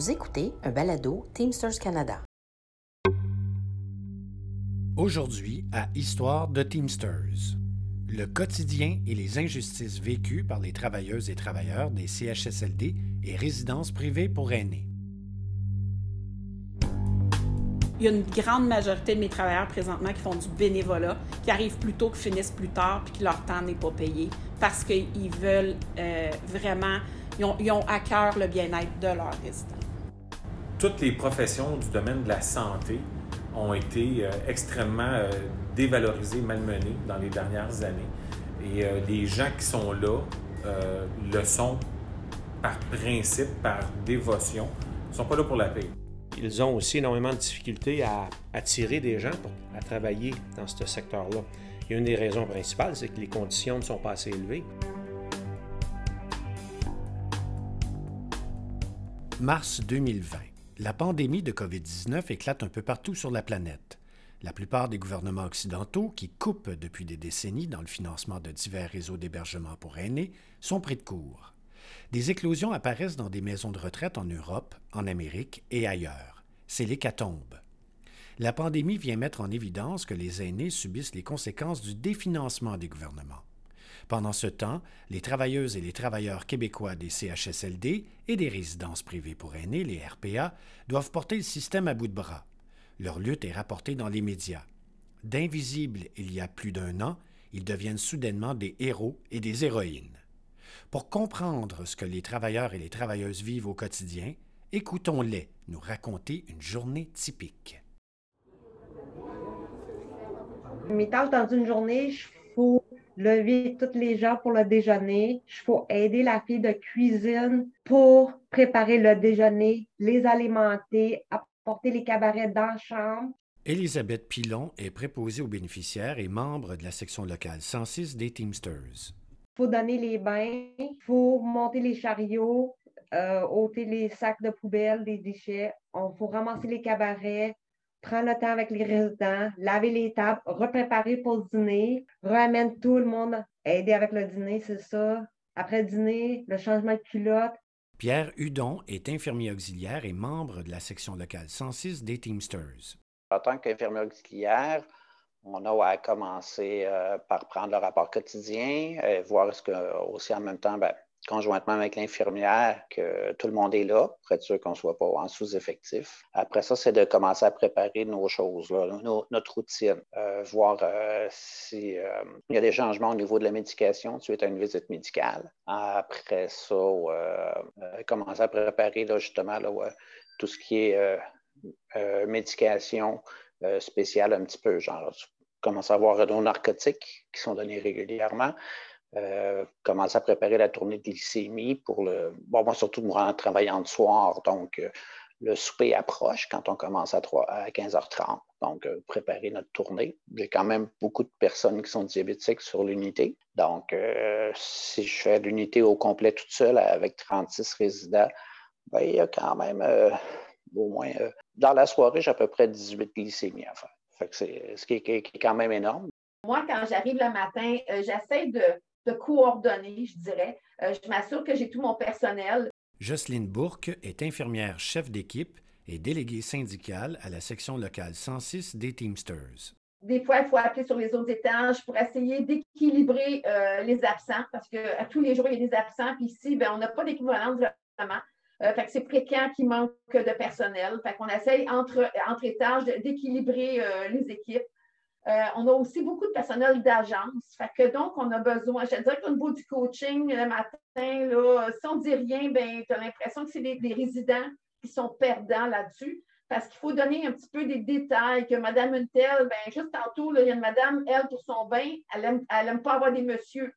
Vous écoutez un balado Teamsters Canada. Aujourd'hui, à Histoire de Teamsters, le quotidien et les injustices vécues par les travailleuses et travailleurs des CHSLD et résidences privées pour aînés. Il y a une grande majorité de mes travailleurs présentement qui font du bénévolat, qui arrivent plus tôt, qui finissent plus tard, puis que leur temps n'est pas payé parce qu'ils veulent euh, vraiment, ils ont, ils ont, à cœur le bien-être de leurs résidents. Toutes les professions du domaine de la santé ont été euh, extrêmement euh, dévalorisées, malmenées dans les dernières années. Et euh, les gens qui sont là euh, le sont par principe, par dévotion. Ils ne sont pas là pour la paix. Ils ont aussi énormément de difficultés à attirer des gens pour, à travailler dans ce secteur-là. Et une des raisons principales, c'est que les conditions ne sont pas assez élevées. Mars 2020. La pandémie de COVID-19 éclate un peu partout sur la planète. La plupart des gouvernements occidentaux, qui coupent depuis des décennies dans le financement de divers réseaux d'hébergement pour aînés, sont pris de court. Des éclosions apparaissent dans des maisons de retraite en Europe, en Amérique et ailleurs. C'est l'hécatombe. La pandémie vient mettre en évidence que les aînés subissent les conséquences du définancement des gouvernements. Pendant ce temps, les travailleuses et les travailleurs québécois des CHSLD et des résidences privées pour aînés, les RPA, doivent porter le système à bout de bras. Leur lutte est rapportée dans les médias. D'invisibles il y a plus d'un an, ils deviennent soudainement des héros et des héroïnes. Pour comprendre ce que les travailleurs et les travailleuses vivent au quotidien, écoutons-les nous raconter une journée typique. Mes tâches dans une journée, il faut lever tous les gens pour le déjeuner. Il faut aider la fille de cuisine pour préparer le déjeuner, les alimenter, apporter les cabarets dans la chambre. Elisabeth Pilon est préposée aux bénéficiaires et membre de la section locale 106 des Teamsters. Il faut donner les bains, il faut monter les chariots, euh, ôter les sacs de poubelle, des déchets. Il faut ramasser les cabarets, prendre le temps avec les résidents, laver les tables, repréparer pour le dîner, ramène tout le monde, aider avec le dîner, c'est ça. Après le dîner, le changement de culotte. Pierre Hudon est infirmier auxiliaire et membre de la section locale 106 des Teamsters. En tant qu'infirmier auxiliaire, on a à commencer euh, par prendre le rapport quotidien, et voir ce que aussi en même temps, ben, conjointement avec l'infirmière, que tout le monde est là, pour être sûr qu'on ne soit pas en sous-effectif. Après ça, c'est de commencer à préparer nos choses, notre routine, euh, voir euh, s'il euh, y a des changements au niveau de la médication suite à une visite médicale. Après ça, commencer à préparer justement tout ce qui est médication spéciale un petit peu, genre commencer à avoir nos narcotiques qui sont donnés régulièrement. Euh, commencer à préparer la tournée de glycémie pour le. Bon, moi, surtout moi, en travaillant de soir, donc euh, le souper approche quand on commence à, 3, à 15h30. Donc, euh, préparer notre tournée. J'ai quand même beaucoup de personnes qui sont diabétiques sur l'unité. Donc, si je fais l'unité au complet toute seule avec 36 résidents, ben, il y a quand même au moins. dans la soirée, j'ai à peu près 18 glycémies à faire. Fait que c'est ce qui est quand même énorme. Moi, quand j'arrive le matin, j'essaie de de coordonner, je dirais. Euh, je m'assure que j'ai tout mon personnel. Jocelyne Bourque est infirmière chef d'équipe et déléguée syndicale à la section locale 106 des Teamsters. Des fois, il faut appeler sur les autres étages pour essayer d'équilibrer euh, les absents parce qu'à tous les jours, il y a des absents. Puis ici, ben, on n'a pas d'équivalent vraiment. Euh, fait que c'est fréquent qu'il manque de personnel. Fait qu'on essaye entre, entre étages d'équilibrer euh, les équipes. Euh, on a aussi beaucoup de personnel d'agence. Que donc, on a besoin, je dirais qu'au niveau du coaching le matin, là, si on ne dit rien, ben, tu as l'impression que c'est des, résidents qui sont perdants là-dessus. Parce qu'il faut donner un petit peu des détails, que Madame Untel, ben, juste tantôt, il y a une madame, elle, pour son bain, elle n'aime aime pas avoir des messieurs.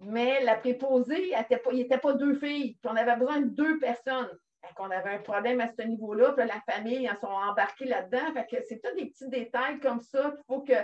Mais la préposée, il n'était pas deux filles. Puis on avait besoin de deux personnes. Qu'on avait un problème à ce niveau-là, puis la famille, elles sont embarquées là-dedans. Fait que c'est tous des petits détails comme ça qu'il faut que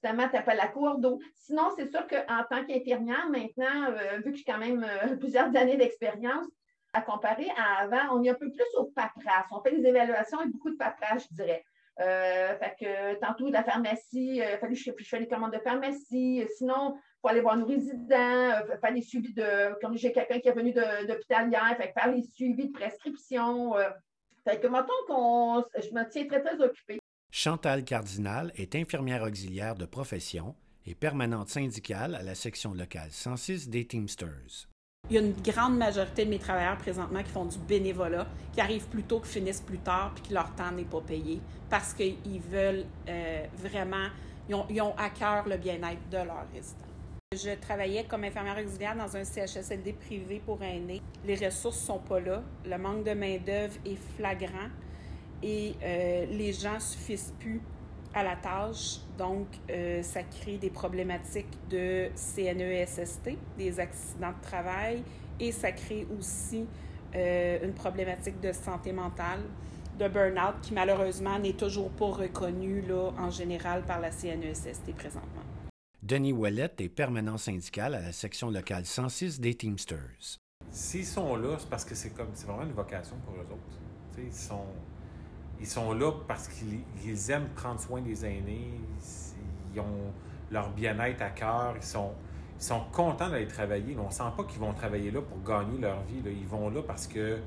Finalement, tu n'as pas la cour d'eau. Sinon, c'est sûr qu'en tant qu'infirmière, maintenant, euh, vu que j'ai quand même euh, plusieurs années d'expérience, à comparer à avant, on est un peu plus au paperasse. On fait des évaluations et beaucoup de paperasse, je dirais. Euh, fait que tantôt, la pharmacie, il fallait que je, je fais des commandes de pharmacie. Sinon, il faut aller voir nos résidents, faire des suivis de. Comme j'ai quelqu'un qui est venu d'hôpital hier, faire les suivis de prescription. Fait que mettons qu'on. Je me tiens très, très occupée. Chantal Cardinal est infirmière auxiliaire de profession et permanente syndicale à la section locale 106 des Teamsters. Il y a une grande majorité de mes travailleurs présentement qui font du bénévolat, qui arrivent plus tôt, qui finissent plus tard, puis que leur temps n'est pas payé parce qu'ils veulent euh, vraiment, ils ont, à cœur le bien-être de leurs résidents. Je travaillais comme infirmière auxiliaire dans un CHSLD privé pour aînés. Les ressources sont pas là. Le manque de main-d'œuvre est flagrant et euh, les gens suffisent plus à la tâche. Donc, euh, ça crée des problématiques de CNESST, des accidents de travail, et ça crée aussi euh, une problématique de santé mentale, de burn-out, qui malheureusement n'est toujours pas reconnue là, en général par la CNESST présentement. Denis Ouellette est permanent syndical à la section locale 106 des Teamsters. S'ils sont là, c'est parce que c'est comme c'est vraiment une vocation pour eux autres. T'sais, ils sont ils sont là parce qu'ils aiment prendre soin des aînés, ils ont leur bien-être à cœur, ils sont, contents d'aller travailler. On ne sent pas qu'ils vont travailler là pour gagner leur vie. Ils vont là parce que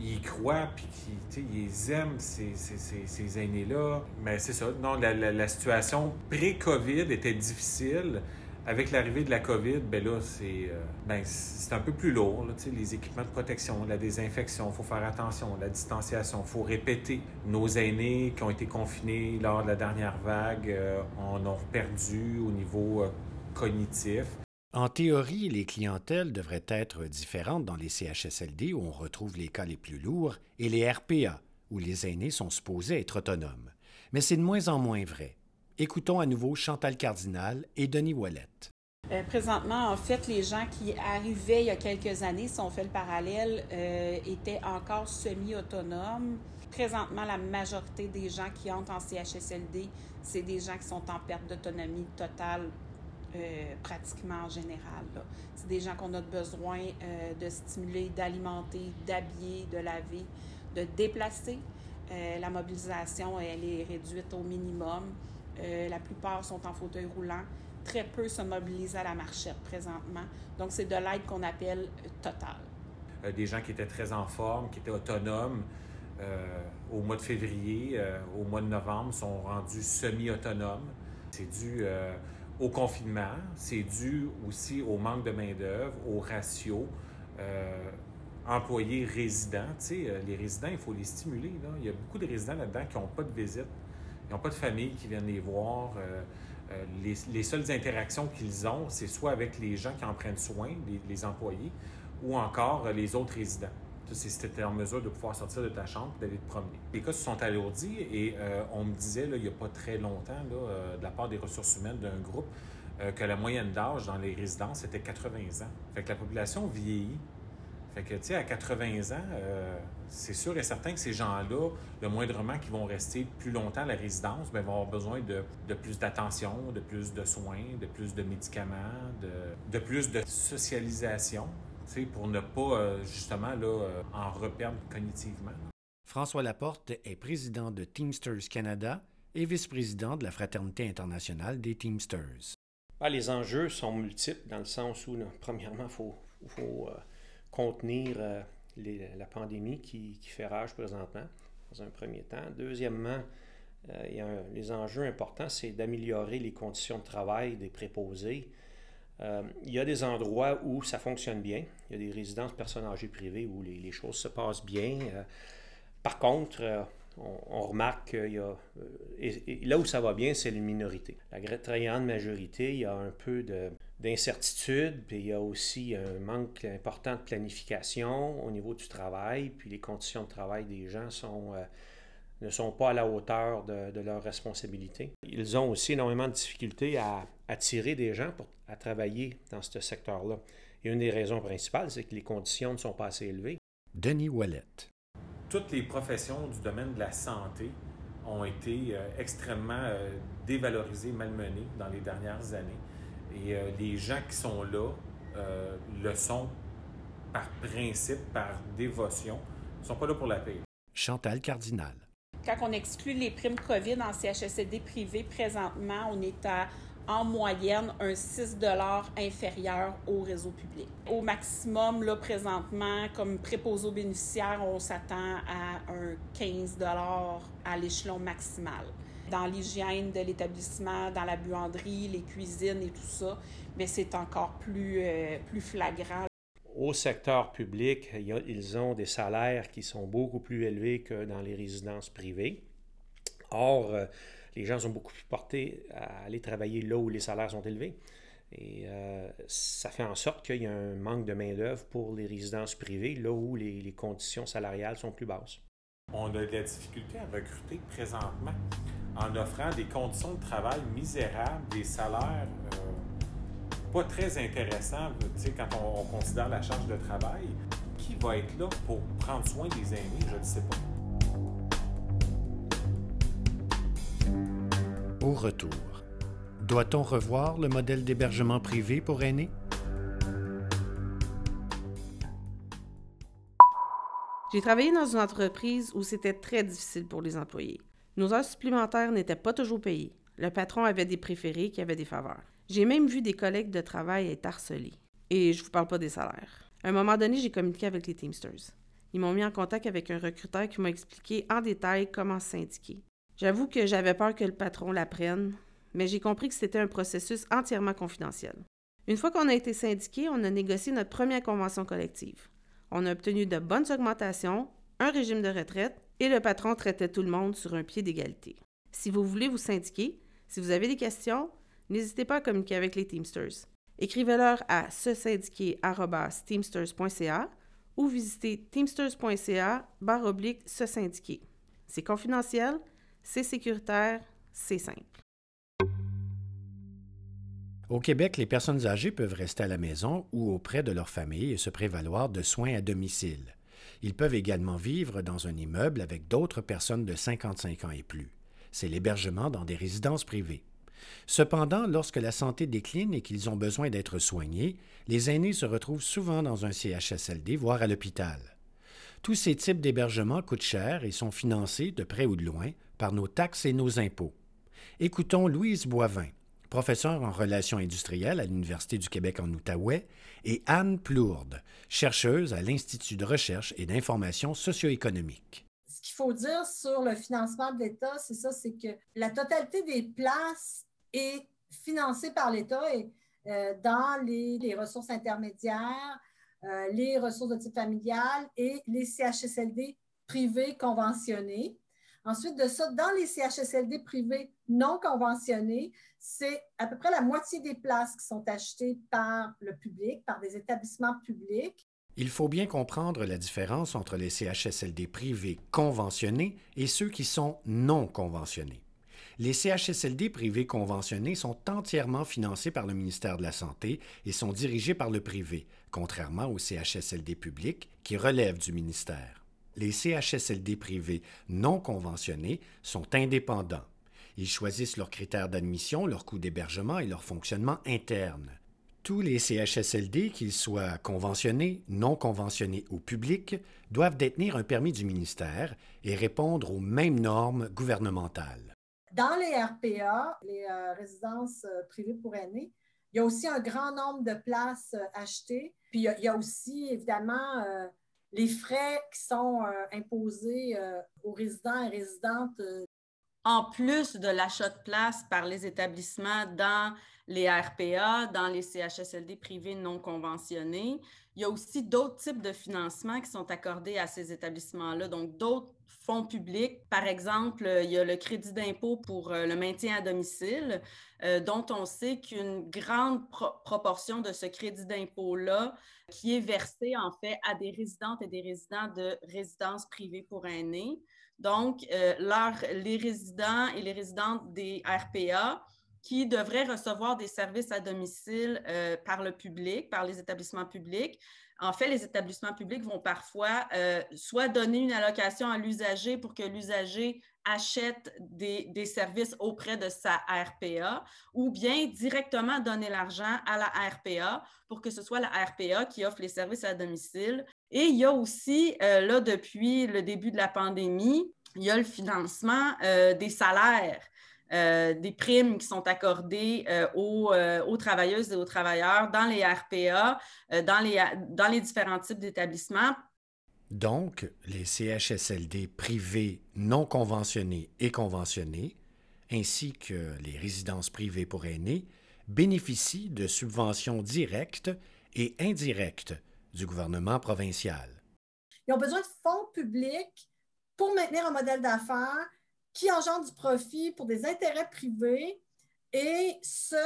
ils croient puis qu'ils aiment ces, aînés-là. Mais c'est ça. Non, la situation pré-COVID était difficile avec l'arrivée de la COVID, ben là, c'est euh, ben, un peu plus lourd. Les équipements de protection, la désinfection, il faut faire attention, la distanciation, il faut répéter. Nos aînés qui ont été confinés lors de la dernière vague euh, en ont perdu au niveau euh, cognitif. En théorie, les clientèles devraient être différentes dans les CHSLD où on retrouve les cas les plus lourds et les RPA où les aînés sont supposés être autonomes. Mais c'est de moins en moins vrai. Écoutons à nouveau Chantal Cardinal et Denis Ouellette. Euh, présentement, en fait, les gens qui arrivaient il y a quelques années, si on fait le parallèle, euh, étaient encore semi-autonomes. Présentement, la majorité des gens qui entrent en CHSLD, c'est des gens qui sont en perte d'autonomie totale, euh, pratiquement en général. C'est des gens qu'on a besoin de stimuler, d'alimenter, d'habiller, de laver, de déplacer. La mobilisation, elle est réduite au minimum. Euh, la plupart sont en fauteuil roulant. Très peu se mobilisent à la marchette présentement. Donc, c'est de l'aide qu'on appelle totale. Euh, des gens qui étaient très en forme, qui étaient autonomes, euh, au mois de février, euh, au mois de novembre, sont rendus semi-autonomes. C'est dû euh, au confinement, c'est dû aussi au manque de main-d'œuvre, au ratio euh, employés-résidents. les résidents, il faut les stimuler. Il y a beaucoup de résidents là-dedans qui n'ont pas de visite ils n'ont pas de famille qui viennent les voir. Euh, euh, les, les, seules interactions qu'ils ont, c'est soit avec les gens qui en prennent soin, les, employés, ou encore euh, les autres résidents. Si tu en mesure de pouvoir sortir de ta chambre et d'aller te promener. Les cas se sont alourdis et on me disait, il n'y a pas très longtemps, de la part des ressources humaines d'un groupe, que la moyenne d'âge dans les résidences était 80 ans. Fait que la population vieillit. Fait que, tu sais, à 80 ans, euh, c'est sûr et certain que ces gens-là, le moindrement qu'ils vont rester plus longtemps à la résidence, bien, vont avoir besoin de, de plus d'attention, de plus de soins, de plus de médicaments, de, de plus de socialisation, tu sais, pour ne pas, euh, justement, là, euh, en reperdre cognitivement. François Laporte est président de Teamsters Canada et vice-président de la Fraternité internationale des Teamsters. Ah, les enjeux sont multiples dans le sens où, là, premièrement, il faut, faut euh, contenir euh, la pandémie qui, fait rage présentement, dans un premier temps. Deuxièmement, euh, il y a les enjeux importants, c'est d'améliorer les conditions de travail des préposés. Euh, il y a des endroits où ça fonctionne bien. Il y a des résidences personnes âgées privées où les, choses se passent bien. Par contre, on, remarque qu'il y a. Et, et là où ça va bien, c'est une minorité. La grande majorité, il y a un peu de, d'incertitude, puis il y a aussi un manque important de planification au niveau du travail, puis les conditions de travail des gens euh, ne sont pas à la hauteur de, leurs responsabilités. Ils ont aussi énormément de difficultés à attirer des gens pour, travailler dans ce secteur-là. Et une des raisons principales, c'est que les conditions ne sont pas assez élevées. Denis Ouellette. Toutes les professions du domaine de la santé ont été euh, extrêmement euh, dévalorisées, malmenées dans les dernières années. Et euh, les gens qui sont là euh, le sont par principe, par dévotion. Ils ne sont pas là pour la paix. Chantal Cardinal. Quand on exclut les primes COVID en CHSLD privé, présentement, on est à en moyenne un 6 inférieur au réseau public. Au maximum, là, présentement, comme préposé aux bénéficiaires, on s'attend à un 15 à l'échelon maximal. Dans l'hygiène de l'établissement, dans la buanderie, les cuisines et tout ça, mais c'est encore plus, euh, plus flagrant. Au secteur public, ils ont des salaires qui sont beaucoup plus élevés que dans les résidences privées. Or, euh, les gens sont beaucoup plus portés à aller travailler là où les salaires sont élevés. Et euh, ça fait en sorte qu'il y a un manque de main-d'œuvre pour les résidences privées, là où les, conditions salariales sont plus basses. On a de la difficulté à recruter présentement en offrant des conditions de travail misérables, des salaires euh, pas très intéressants quand on, on considère la charge de travail. Qui va être là pour prendre soin des aînés, je ne sais pas. Au retour, doit-on revoir le modèle d'hébergement privé pour aînés? J'ai travaillé dans une entreprise où c'était très difficile pour les employés. Nos heures supplémentaires n'étaient pas toujours payées. Le patron avait des préférés qui avaient des faveurs. J'ai même vu des collègues de travail être harcelés. Et je vous parle pas des salaires. À un moment donné, j'ai communiqué avec les Teamsters. Ils m'ont mis en contact avec un recruteur qui m'a expliqué en détail comment syndiquer. J'avoue que j'avais peur que le patron l'apprenne, mais j'ai compris que c'était un processus entièrement confidentiel. Une fois qu'on a été syndiqué, on a négocié notre première convention collective. On a obtenu de bonnes augmentations, un régime de retraite et le patron traitait tout le monde sur un pied d'égalité. Si vous voulez vous syndiquer, si vous avez des questions, n'hésitez pas à communiquer avec les Teamsters. Écrivez-leur à se syndiquer@teamsters.ca ou visitez teamsters.ca se syndiquer. C'est confidentiel, c'est sécuritaire, c'est simple. Au Québec, les personnes âgées peuvent rester à la maison ou auprès de leur famille et se prévaloir de soins à domicile. Ils peuvent également vivre dans un immeuble avec d'autres personnes de 55 ans et plus. C'est l'hébergement dans des résidences privées. Cependant, lorsque la santé décline et qu'ils ont besoin d'être soignés, les aînés se retrouvent souvent dans un CHSLD, voire à l'hôpital. Tous ces types d'hébergements coûtent cher et sont financés, de près ou de loin, par nos taxes et nos impôts. Écoutons Louise Boivin, professeure en relations industrielles à l'Université du Québec en Outaouais, et Anne Plourde, chercheuse à l'Institut de recherche et d'information socio-économique. Ce qu'il faut dire sur le financement de l'État, c'est ça, c'est que la totalité des places est financée par l'État et euh, dans les ressources intermédiaires, euh, les ressources de type familial et les CHSLD privés conventionnés. Ensuite de ça, dans les CHSLD privés non conventionnés, c'est à peu près la moitié des places qui sont achetées par le public, par des établissements publics. Il faut bien comprendre la différence entre les CHSLD privés conventionnés et ceux qui sont non conventionnés. Les CHSLD privés conventionnés sont entièrement financés par le ministère de la Santé et sont dirigés par le privé, contrairement aux CHSLD publics qui relèvent du ministère. Les CHSLD privés non conventionnés sont indépendants. Ils choisissent leurs critères d'admission, leur coût d'hébergement et leur fonctionnement interne. Tous les CHSLD, qu'ils soient conventionnés, non conventionnés ou publics, doivent détenir un permis du ministère et répondre aux mêmes normes gouvernementales. Dans les RPA, les euh, résidences euh, privées pour aînés, il y a aussi un grand nombre de places euh, achetées. Puis il y, a, aussi, évidemment, les frais qui sont imposés aux résidents et résidentes. En plus de l'achat de places par les établissements dans les RPA, dans les CHSLD privés non conventionnés, il y a aussi d'autres types de financements qui sont accordés à ces établissements-là, donc d'autres fonds publics. Par exemple, il y a le crédit d'impôt pour euh, le maintien à domicile, euh, dont on sait qu'une grande proportion de ce crédit d'impôt-là, qui est versé en fait à des résidentes et des résidents de résidences privées pour aînés. Donc, euh, les résidents et les résidentes des RPA qui devraient recevoir des services à domicile par le public, par les établissements publics, en fait, les établissements publics vont parfois euh, soit donner une allocation à l'usager pour que l'usager achète des, services auprès de sa RPA ou bien directement donner l'argent à la RPA pour que ce soit la RPA qui offre les services à domicile. Et il y a aussi, euh, là, depuis le début de la pandémie, il y a le financement euh, des salaires euh, des primes qui sont accordées euh, aux, travailleuses et aux travailleurs dans les RPA, dans, les, dans les différents types d'établissements. Donc, les CHSLD privés non conventionnés et conventionnés, ainsi que les résidences privées pour aînés, bénéficient de subventions directes et indirectes du gouvernement provincial. Ils ont besoin de fonds publics pour maintenir un modèle d'affaires qui engendre du profit pour des intérêts privés et ce,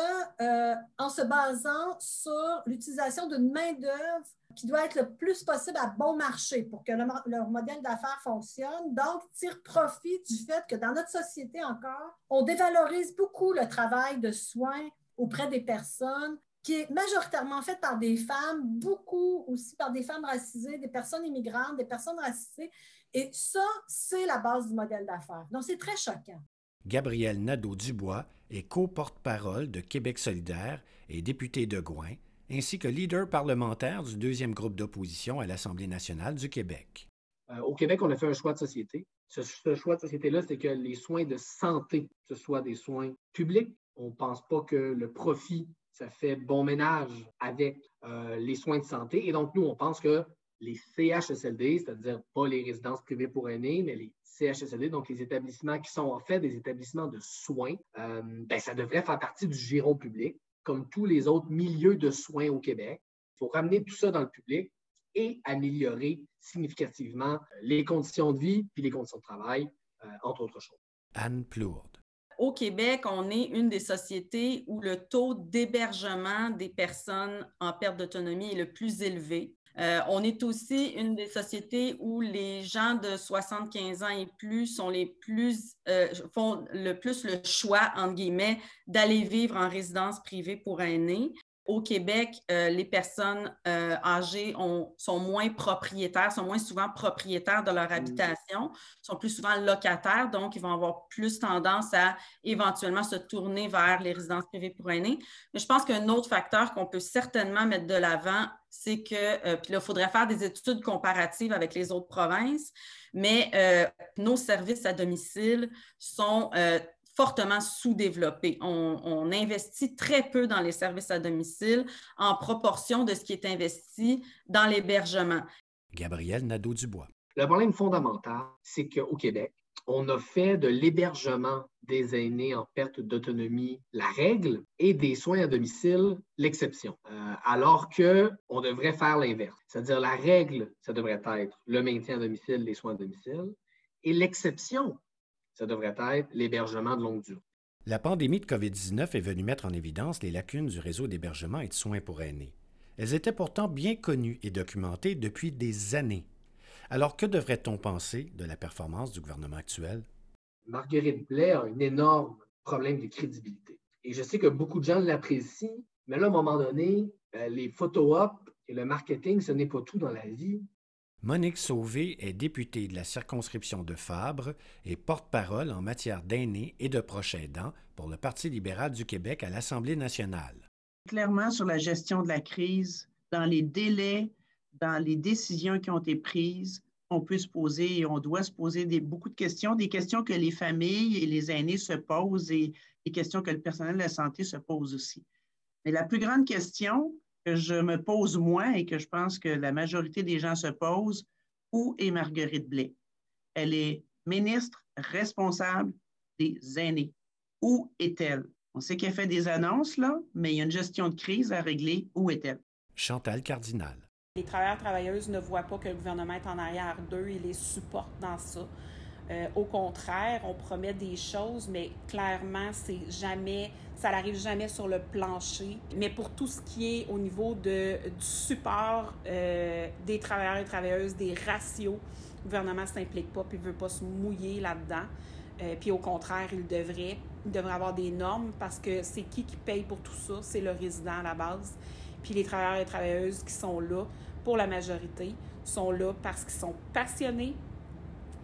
euh, en se basant sur l'utilisation d'une main-d'œuvre qui doit être le plus possible à bon marché pour que leur modèle d'affaires fonctionne. Donc, tire profit du fait que dans notre société encore, on dévalorise beaucoup le travail de soins auprès des personnes qui est majoritairement faite par des femmes, beaucoup aussi par des femmes racisées, des personnes immigrantes, des personnes racisées. Et ça, c'est la base du modèle d'affaires. Donc, c'est très choquant. Gabrielle Nadeau-Dubois est co-porte-parole de Québec solidaire et députée de Gouin, ainsi que leader parlementaire du deuxième groupe d'opposition à l'Assemblée nationale du Québec. Euh, au Québec, on a fait un choix de société. Ce, ce choix de société-là, c'est que les soins de santé, ce soit des soins publics. On ne pense pas que le profit ça fait bon ménage avec euh, les soins de santé. Et donc, nous, on pense que les CHSLD, c'est-à-dire pas les résidences privées pour aînés, mais les CHSLD, donc les établissements qui sont en fait des établissements de soins, euh, ben, ça devrait faire partie du giron public, comme tous les autres milieux de soins au Québec. Il faut ramener tout ça dans le public et améliorer significativement les conditions de vie puis les conditions de travail, euh, entre autres choses. Anne Plourde au Québec, on est une des sociétés où le taux d'hébergement des personnes en perte d'autonomie est le plus élevé. Euh, on est aussi une des sociétés où les gens de 75 ans et plus sont les plus, euh, font le plus le choix, entre guillemets, d'aller vivre en résidence privée pour aînés. Au Québec, euh, les personnes euh, âgées sont moins propriétaires, sont moins souvent propriétaires de leur mmh. habitation, sont plus souvent locataires, donc ils vont avoir plus tendance à éventuellement se tourner vers les résidences privées pour aînés. Mais je pense qu'un autre facteur qu'on peut certainement mettre de l'avant, c'est que, euh, puis là, il faudrait faire des études comparatives avec les autres provinces, mais nos services à domicile sont fortement sous-développé. On, investit très peu dans les services à domicile en proportion de ce qui est investi dans l'hébergement. Gabriel Nadeau-Dubois. Le problème fondamental, c'est qu'au Québec, on a fait de l'hébergement des aînés en perte d'autonomie la règle et des soins à domicile l'exception, euh, alors qu'on devrait faire l'inverse. C'est-à-dire la règle, ça devrait être le maintien à domicile, les soins à domicile, et l'exception, ça devrait être l'hébergement de longue durée. La pandémie de COVID-19 est venue mettre en évidence les lacunes du réseau d'hébergement et de soins pour aînés. Elles étaient pourtant bien connues et documentées depuis des années. Alors que devrait-on penser de la performance du gouvernement actuel? Marguerite Blais a un énorme problème de crédibilité. Et je sais que beaucoup de gens l'apprécient, mais là, à un moment donné, euh, les photo-op et le marketing, ce n'est pas tout dans la vie. Monique Sauvé est députée de la circonscription de Fabre et porte-parole en matière d'aînés et de proches aidants pour le Parti libéral du Québec à l'Assemblée nationale. Clairement, sur la gestion de la crise, dans les délais, dans les décisions qui ont été prises, on peut se poser et on doit se poser beaucoup de questions, des questions que les familles et les aînés se posent et des questions que le personnel de la santé se pose aussi. Mais la plus grande question, que je me pose moi et que je pense que la majorité des gens se posent, où est Marguerite Blais? Elle est ministre responsable des aînés. Où est-elle? On sait qu'elle fait des annonces, là, mais il y a une gestion de crise à régler. Où est-elle? Chantal Cardinal. Les travailleurs travailleuses ne voient pas que le gouvernement est en arrière d'eux, ils les supportent dans ça. Euh, au contraire, on promet des choses, mais clairement, c'est jamais, ça n'arrive jamais sur le plancher. Mais pour tout ce qui est au niveau de, du support euh, des travailleurs et travailleuses, des ratios, le gouvernement ne s'implique pas puis ne veut pas se mouiller là-dedans. Euh, puis au contraire, il devrait, il devrait avoir des normes parce que c'est qui qui paye pour tout ça? C'est le résident à la base. Puis les travailleurs et travailleuses qui sont là, pour la majorité, sont là parce qu'ils sont passionnés,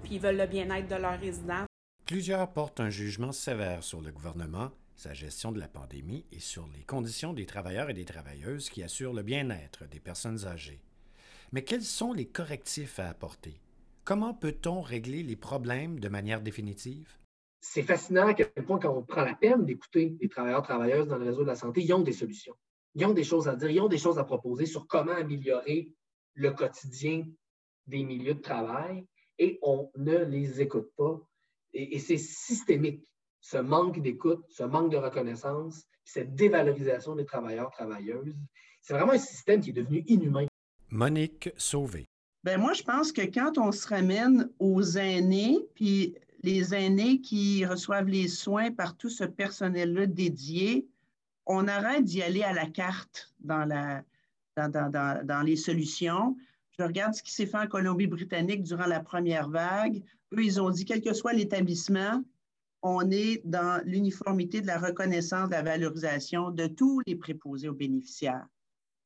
puis ils veulent le bien-être de leurs résidents. Plusieurs portent un jugement sévère sur le gouvernement, sa gestion de la pandémie et sur les conditions des travailleurs et des travailleuses qui assurent le bien-être des personnes âgées. Mais quels sont les correctifs à apporter? Comment peut-on régler les problèmes de manière définitive? c'est fascinant à quel point, quand on prend la peine d'écouter les travailleurs, travailleuses dans le réseau de la santé, ils ont des solutions. Ils ont des choses à dire, ils ont des choses à proposer sur comment améliorer le quotidien des milieux de travail et on ne les écoute pas. Et, c'est systémique, ce manque d'écoute, ce manque de reconnaissance, cette dévalorisation des travailleurs, travailleuses. C'est vraiment un système qui est devenu inhumain. Monique Sauvé. Ben moi, je pense que quand on se ramène aux aînés, puis les aînés qui reçoivent les soins par tout ce personnel-là dédié, on arrête d'y aller à la carte dans, la, dans, dans, les solutions. Je regarde ce qui s'est fait en Colombie-Britannique durant la première vague. Eux, ils ont dit, quel que soit l'établissement, on est dans l'uniformité de la reconnaissance, de la valorisation de tous les préposés aux bénéficiaires,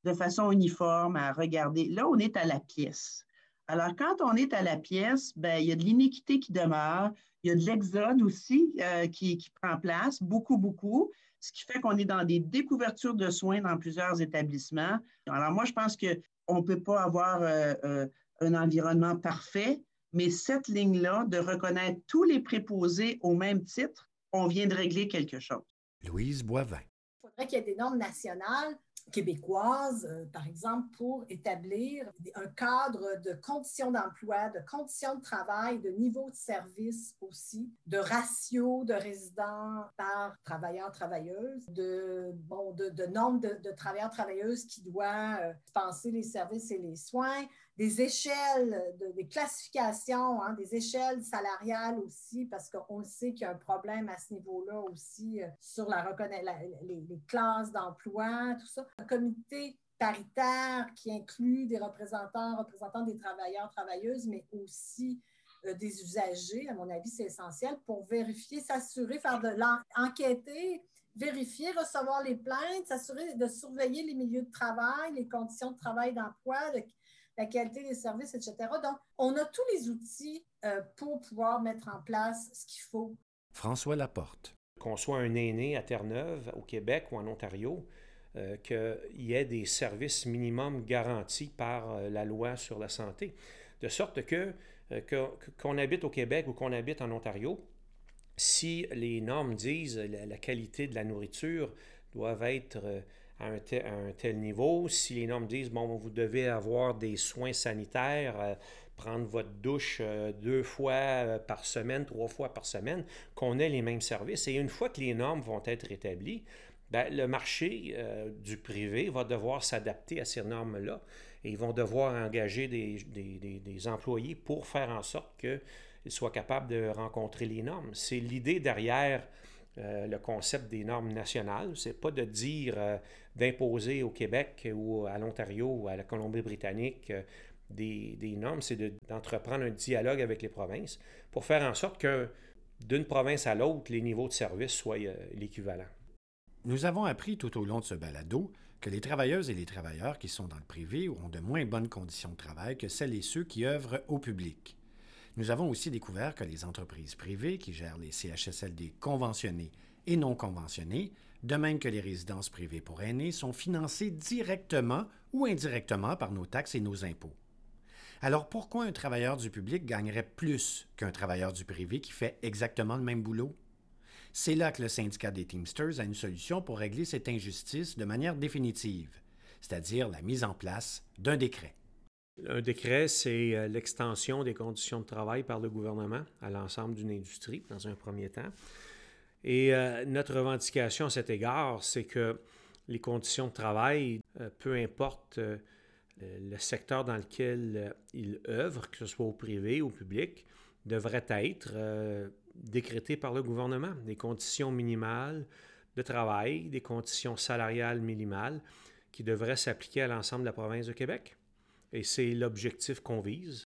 de façon uniforme à regarder. Là, on est à la pièce. Alors, quand on est à la pièce, ben, il y a de l'inéquité qui demeure, il y a de l'exode aussi euh, qui, prend place, beaucoup, beaucoup, ce qui fait qu'on est dans des découvertures de soins dans plusieurs établissements. Alors, moi, je pense qu'on ne peut pas avoir euh, euh, un environnement parfait, mais cette ligne-là, de reconnaître tous les préposés au même titre, on vient de régler quelque chose. Louise Boivin. Il faudrait qu'il y ait des normes nationales québécoise, euh, par exemple, pour établir un cadre de conditions d'emploi, de conditions de travail, de niveau de service aussi, de ratio de résidents par travailleurs, travailleuses, de, bon, de, de nombre de, travailleurs, travailleuses qui doivent euh, penser les services et les soins, des échelles, des classifications, hein, des échelles salariales aussi, parce qu'on sait qu'il y a un problème à ce niveau-là aussi euh, sur la, les, les classes d'emploi, tout ça. Un comité paritaire qui inclut des représentants, représentants des travailleurs, travailleuses, mais aussi euh, des usagers, à mon avis, c'est essentiel pour vérifier, s'assurer, faire de l'enquêter, vérifier, recevoir les plaintes, s'assurer de surveiller les milieux de travail, les conditions de travail d'emploi, la qualité des services, etc. Donc, on a tous les outils euh, pour pouvoir mettre en place ce qu'il faut. François Laporte. Qu'on soit un aîné à Terre-Neuve, au Québec ou en Ontario, euh, qu'il y ait des services minimums garantis par euh, la loi sur la santé. De sorte que, qu'on habite au Québec ou qu'on habite en Ontario, si les normes disent la, la qualité de la nourriture doivent être à un, tel, niveau. Si les normes disent, bon, vous devez avoir des soins sanitaires, euh, prendre votre douche euh, deux fois euh, par semaine, trois fois par semaine, qu'on ait les mêmes services. Et une fois que les normes vont être établies, ben, le marché du privé va devoir s'adapter à ces normes-là et ils vont devoir engager des, des, des employés pour faire en sorte qu'ils soient capables de rencontrer les normes. C'est l'idée derrière euh, le concept des normes nationales. C'est pas de dire euh, d'imposer au Québec ou à l'Ontario ou à la Colombie-Britannique euh, des, normes, c'est d'entreprendre un dialogue avec les provinces pour faire en sorte que d'une province à l'autre, les niveaux de service soient l'équivalent. Nous avons appris tout au long de ce balado que les travailleuses et les travailleurs qui sont dans le privé ont de moins bonnes conditions de travail que celles et ceux qui œuvrent au public. Nous avons aussi découvert que les entreprises privées qui gèrent les CHSLD conventionnés et non conventionnés, de même que les résidences privées pour aînés, sont financées directement ou indirectement par nos taxes et nos impôts. Alors pourquoi un travailleur du public gagnerait plus qu'un travailleur du privé qui fait exactement le même boulot? C'est là que le syndicat des Teamsters a une solution pour régler cette injustice de manière définitive, c'est-à-dire la mise en place d'un décret. Un décret, c'est euh, l'extension des conditions de travail par le gouvernement à l'ensemble d'une industrie, dans un premier temps. Et euh, notre revendication à cet égard, c'est que les conditions de travail, euh, peu importe le secteur dans lequel ils œuvrent, que ce soit au privé ou au public, devraient être décrétées par le gouvernement. Des conditions minimales de travail, des conditions salariales minimales qui devraient s'appliquer à l'ensemble de la province de Québec. Et c'est l'objectif qu'on vise.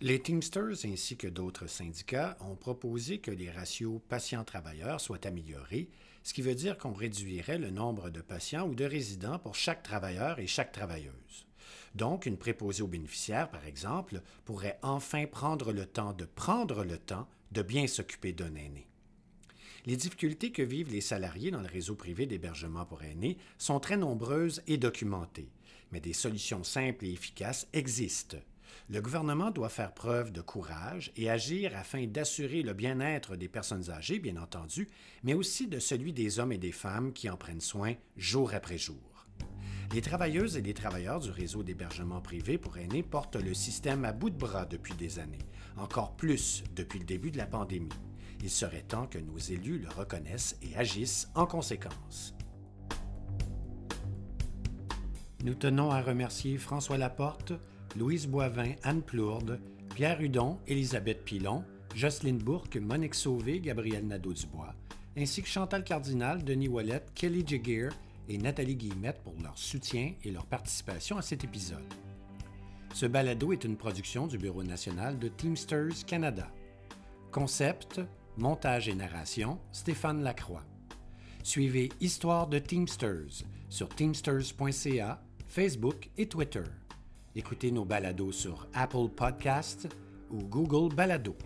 Les Teamsters ainsi que d'autres syndicats ont proposé que les ratios patients-travailleurs soient améliorés, ce qui veut dire qu'on réduirait le nombre de patients ou de résidents pour chaque travailleur et chaque travailleuse. Donc, une préposée aux bénéficiaires, par exemple, pourrait enfin prendre le temps de prendre le temps de bien s'occuper d'un aîné. Les difficultés que vivent les salariés dans le réseau privé d'hébergement pour aînés sont très nombreuses et documentées mais des solutions simples et efficaces existent. Le gouvernement doit faire preuve de courage et agir afin d'assurer le bien-être des personnes âgées, bien entendu, mais aussi de celui des hommes et des femmes qui en prennent soin jour après jour. Les travailleuses et les travailleurs du réseau d'hébergement privé pour aînés portent le système à bout de bras depuis des années, encore plus depuis le début de la pandémie. Il serait temps que nos élus le reconnaissent et agissent en conséquence. Nous tenons à remercier François Laporte, Louise Boivin, Anne Plourde, Pierre Hudon, Élisabeth Pilon, Jocelyne Bourque, Monique Sauvé, Gabriel Nadeau-Dubois, ainsi que Chantal Cardinal, Denis Wallet, Kelly Jagir et Nathalie Guillemette pour leur soutien et leur participation à cet épisode. Ce balado est une production du Bureau national de Teamsters Canada. Concept, montage et narration, Stéphane Lacroix. Suivez Histoire de Teamsters sur teamsters.ca, Facebook et Twitter. Écoutez nos balados sur Apple Podcasts ou Google Balado.